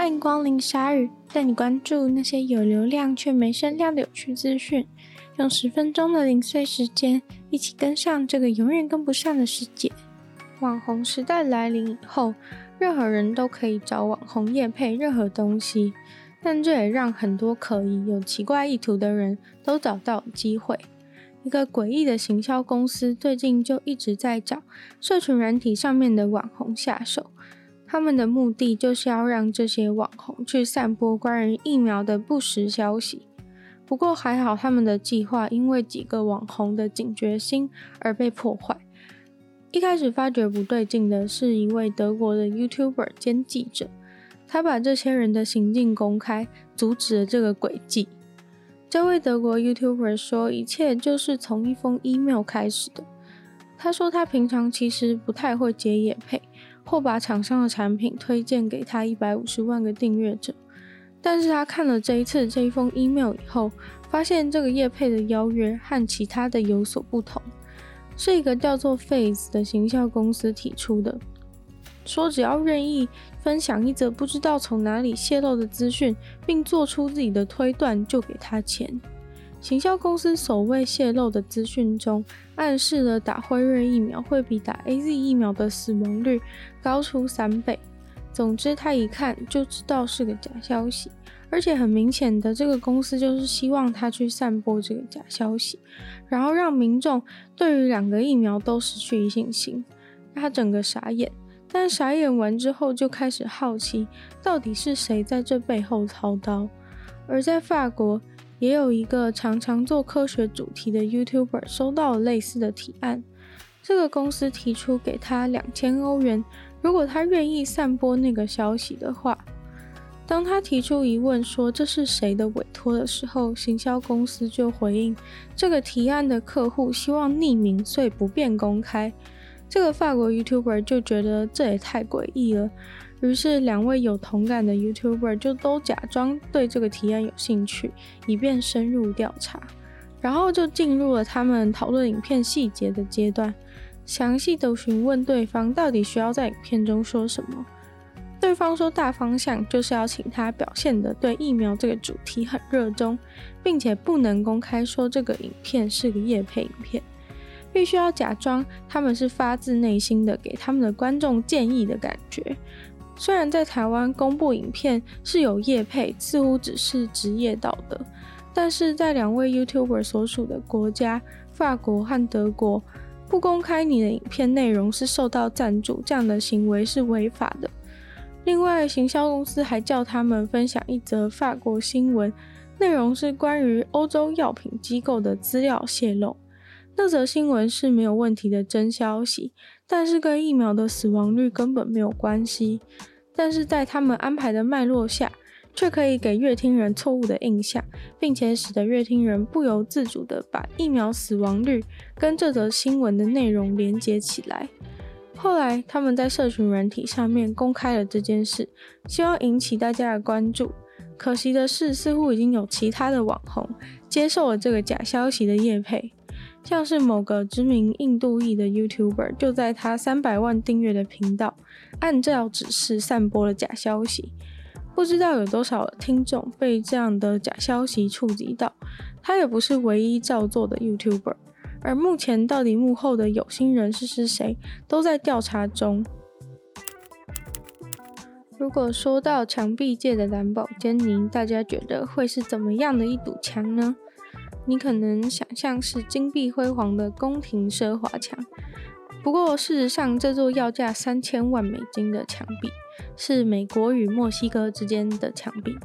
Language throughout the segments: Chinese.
欢迎光临鲨语，带你关注那些有流量却没声量的有趣资讯。用十分钟的零碎时间，一起跟上这个永远跟不上的世界。网红时代来临以后，任何人都可以找网红业配任何东西，但这也让很多可疑、有奇怪意图的人都找到机会。一个诡异的行销公司最近就一直在找社群软体上面的网红下手，他们的目的就是要让这些网红去散播关于疫苗的不实消息。不过还好，他们的计划因为几个网红的警觉心而被破坏。一开始发觉不对劲的是一位德国的 YouTuber 兼记者，他把这些人的行径公开，阻止了这个诡计。这位德国 YouTuber 说，一切就是从一封 email 开始的。他说，他平常其实不太会接业配，或把厂商的产品推荐给他一百五十万个订阅者。但是他看了这一次这一封 email 以后，发现这个业配的邀约和其他的有所不同，是一个叫做 Phase 的行销公司提出的。说只要愿意分享一则不知道从哪里泄露的资讯，并做出自己的推断，就给他钱。行销公司所谓泄露的资讯中，暗示了打辉瑞疫苗会比打 AZ 疫苗的死亡率高出三倍。总之，他一看就知道是个假消息，而且很明显的，这个公司就是希望他去散播这个假消息，然后让民众对于两个疫苗都失去信心。他整个傻眼。但傻眼完之后，就开始好奇，到底是谁在这背后操刀？而在法国，也有一个常常做科学主题的 YouTuber 收到类似的提案。这个公司提出给他两千欧元，如果他愿意散播那个消息的话。当他提出疑问说这是谁的委托的时候，行销公司就回应，这个提案的客户希望匿名，所以不便公开。这个法国 YouTuber 就觉得这也太诡异了，于是两位有同感的 YouTuber 就都假装对这个提案有兴趣，以便深入调查。然后就进入了他们讨论影片细节的阶段，详细的询问对方到底需要在影片中说什么。对方说大方向就是要请他表现得对疫苗这个主题很热衷，并且不能公开说这个影片是个业配影片。必须要假装他们是发自内心的给他们的观众建议的感觉。虽然在台湾公布影片是有业配，似乎只是职业道德，但是在两位 YouTuber 所属的国家法国和德国，不公开你的影片内容是受到赞助，这样的行为是违法的。另外，行销公司还叫他们分享一则法国新闻，内容是关于欧洲药品机构的资料泄露。这则新闻是没有问题的真消息，但是跟疫苗的死亡率根本没有关系。但是在他们安排的脉络下，却可以给乐听人错误的印象，并且使得乐听人不由自主地把疫苗死亡率跟这则新闻的内容连接起来。后来他们在社群软体上面公开了这件事，希望引起大家的关注。可惜的是，似乎已经有其他的网红接受了这个假消息的业配。像是某个知名印度裔的 YouTuber，就在他三百万订阅的频道，按照指示散播了假消息。不知道有多少听众被这样的假消息触及到。他也不是唯一照做的 YouTuber，而目前到底幕后的有心人士是谁，都在调查中。如果说到墙壁界的蓝宝坚尼，大家觉得会是怎么样的一堵墙呢？你可能想象是金碧辉煌的宫廷奢华墙，不过事实上，这座要价三千万美金的墙壁是美国与墨西哥之间的墙壁。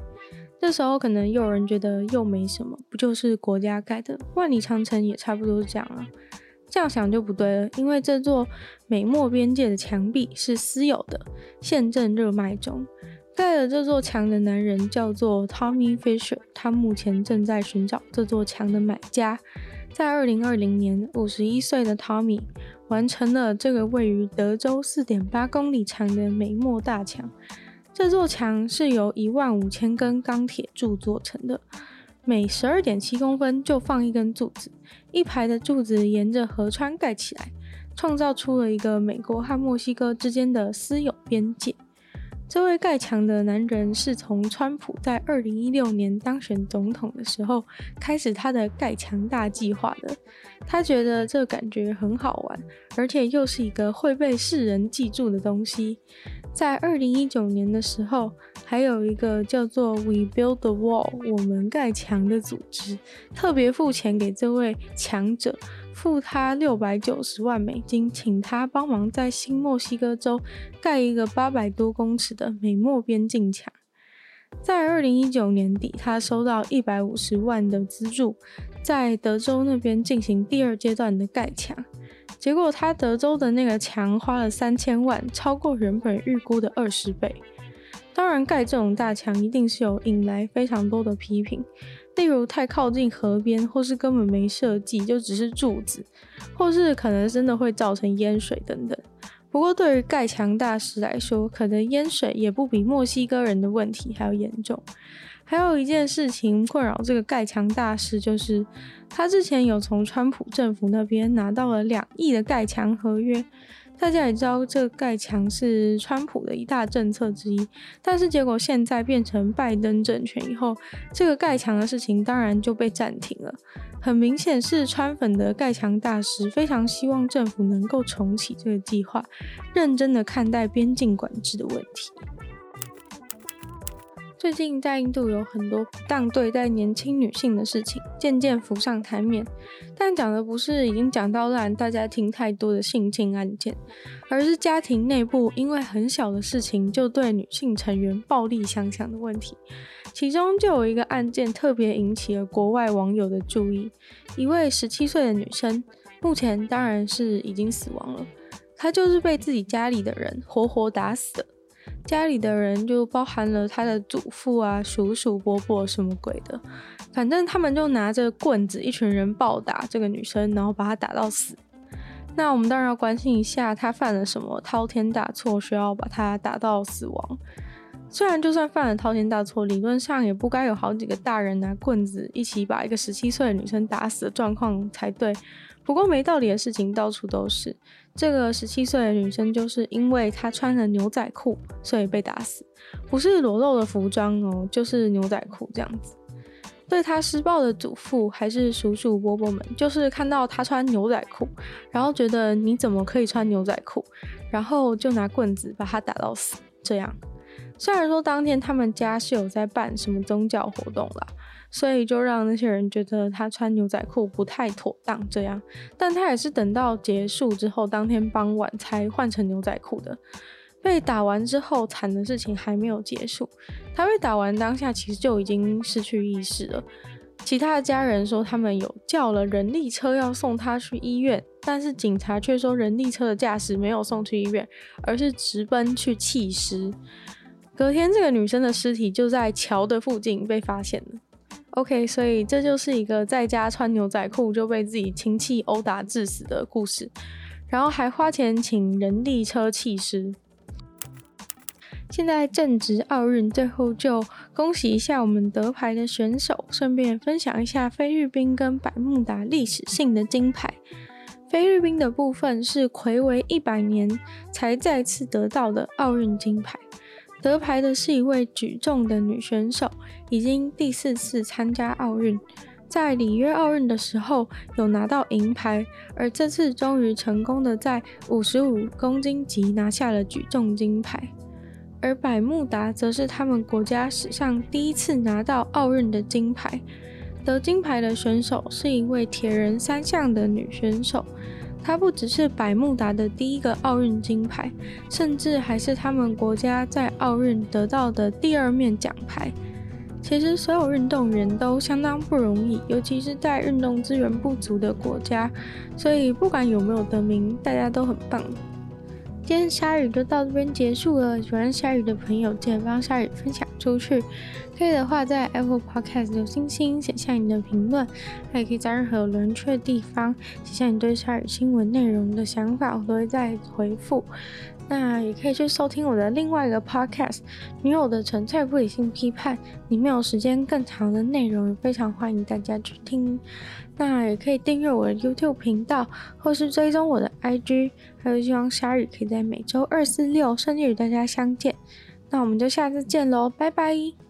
这时候可能又有人觉得又没什么，不就是国家盖的？万里长城也差不多是这样了。这样想就不对了，因为这座美墨边界的墙壁是私有的，现正热卖中。盖了这座墙的男人叫做 Tommy Fisher，他目前正在寻找这座墙的买家。在二零二零年，五十一岁的 Tommy 完成了这个位于德州四点八公里长的美墨大墙。这座墙是由一万五千根钢铁柱做成的，每十二点七公分就放一根柱子，一排的柱子沿着河川盖起来，创造出了一个美国和墨西哥之间的私有边界。这位盖强的男人是从川普在二零一六年当选总统的时候开始他的盖强大计划的。他觉得这感觉很好玩，而且又是一个会被世人记住的东西。在二零一九年的时候，还有一个叫做 We Build the Wall 我们盖墙的组织，特别付钱给这位强者，付他六百九十万美金，请他帮忙在新墨西哥州盖一个八百多公尺的美墨边境墙。在二零一九年底，他收到一百五十万的资助，在德州那边进行第二阶段的盖墙。结果他德州的那个墙花了三千万，超过原本预估的二十倍。当然，盖这种大墙一定是有引来非常多的批评，例如太靠近河边，或是根本没设计，就只是柱子，或是可能真的会造成淹水等等。不过，对于盖强大师来说，可能淹水也不比墨西哥人的问题还要严重。还有一件事情困扰这个盖强大师，就是他之前有从川普政府那边拿到了两亿的盖墙合约。大家也知道，这个盖墙是川普的一大政策之一，但是结果现在变成拜登政权以后，这个盖墙的事情当然就被暂停了。很明显是川粉的盖墙大师非常希望政府能够重启这个计划，认真的看待边境管制的问题。最近在印度有很多不当对待年轻女性的事情渐渐浮上台面，但讲的不是已经讲到烂大家听太多的性侵案件，而是家庭内部因为很小的事情就对女性成员暴力相向的问题。其中就有一个案件特别引起了国外网友的注意，一位十七岁的女生，目前当然是已经死亡了，她就是被自己家里的人活活打死的。家里的人就包含了他的祖父啊、叔叔、伯伯什么鬼的，反正他们就拿着棍子，一群人暴打这个女生，然后把她打到死。那我们当然要关心一下，她犯了什么滔天大错，需要把她打到死亡？虽然就算犯了滔天大错，理论上也不该有好几个大人拿棍子一起把一个十七岁的女生打死的状况才对。不过没道理的事情到处都是。这个十七岁的女生就是因为她穿了牛仔裤，所以被打死，不是裸露的服装哦，就是牛仔裤这样子。对她施暴的祖父还是叔叔伯伯们，就是看到她穿牛仔裤，然后觉得你怎么可以穿牛仔裤，然后就拿棍子把她打到死。这样，虽然说当天他们家是有在办什么宗教活动啦。所以就让那些人觉得他穿牛仔裤不太妥当，这样，但他也是等到结束之后，当天傍晚才换成牛仔裤的。被打完之后，惨的事情还没有结束。他被打完当下其实就已经失去意识了。其他的家人说他们有叫了人力车要送他去医院，但是警察却说人力车的驾驶没有送去医院，而是直奔去弃尸。隔天，这个女生的尸体就在桥的附近被发现了。OK，所以这就是一个在家穿牛仔裤就被自己亲戚殴打致死的故事，然后还花钱请人力车弃尸。现在正值奥运，最后就恭喜一下我们得牌的选手，顺便分享一下菲律宾跟百慕达历史性的金牌。菲律宾的部分是睽违一百年才再次得到的奥运金牌。得牌的是一位举重的女选手，已经第四次参加奥运，在里约奥运的时候有拿到银牌，而这次终于成功的在五十五公斤级拿下了举重金牌。而百慕达则是他们国家史上第一次拿到奥运的金牌，得金牌的选手是一位铁人三项的女选手。他不只是百慕达的第一个奥运金牌，甚至还是他们国家在奥运得到的第二面奖牌。其实所有运动员都相当不容易，尤其是在运动资源不足的国家，所以不管有没有得名，大家都很棒。今天鲨鱼就到这边结束了。喜欢鲨鱼的朋友，记得帮鲨鱼分享出去。可以的话，在 Apple Podcast 有星星，写下你的评论。还可以在任何有人去的地方写下你对鲨鱼新闻内容的想法，我都会再回复。那也可以去收听我的另外一个 podcast《女友的纯粹不理性批判》，里面有时间更长的内容，也非常欢迎大家去听。那也可以订阅我的 YouTube 频道，或是追踪我的 IG，还有希望鲨鱼可以在每周二、四、六顺利与大家相见。那我们就下次见喽，拜拜。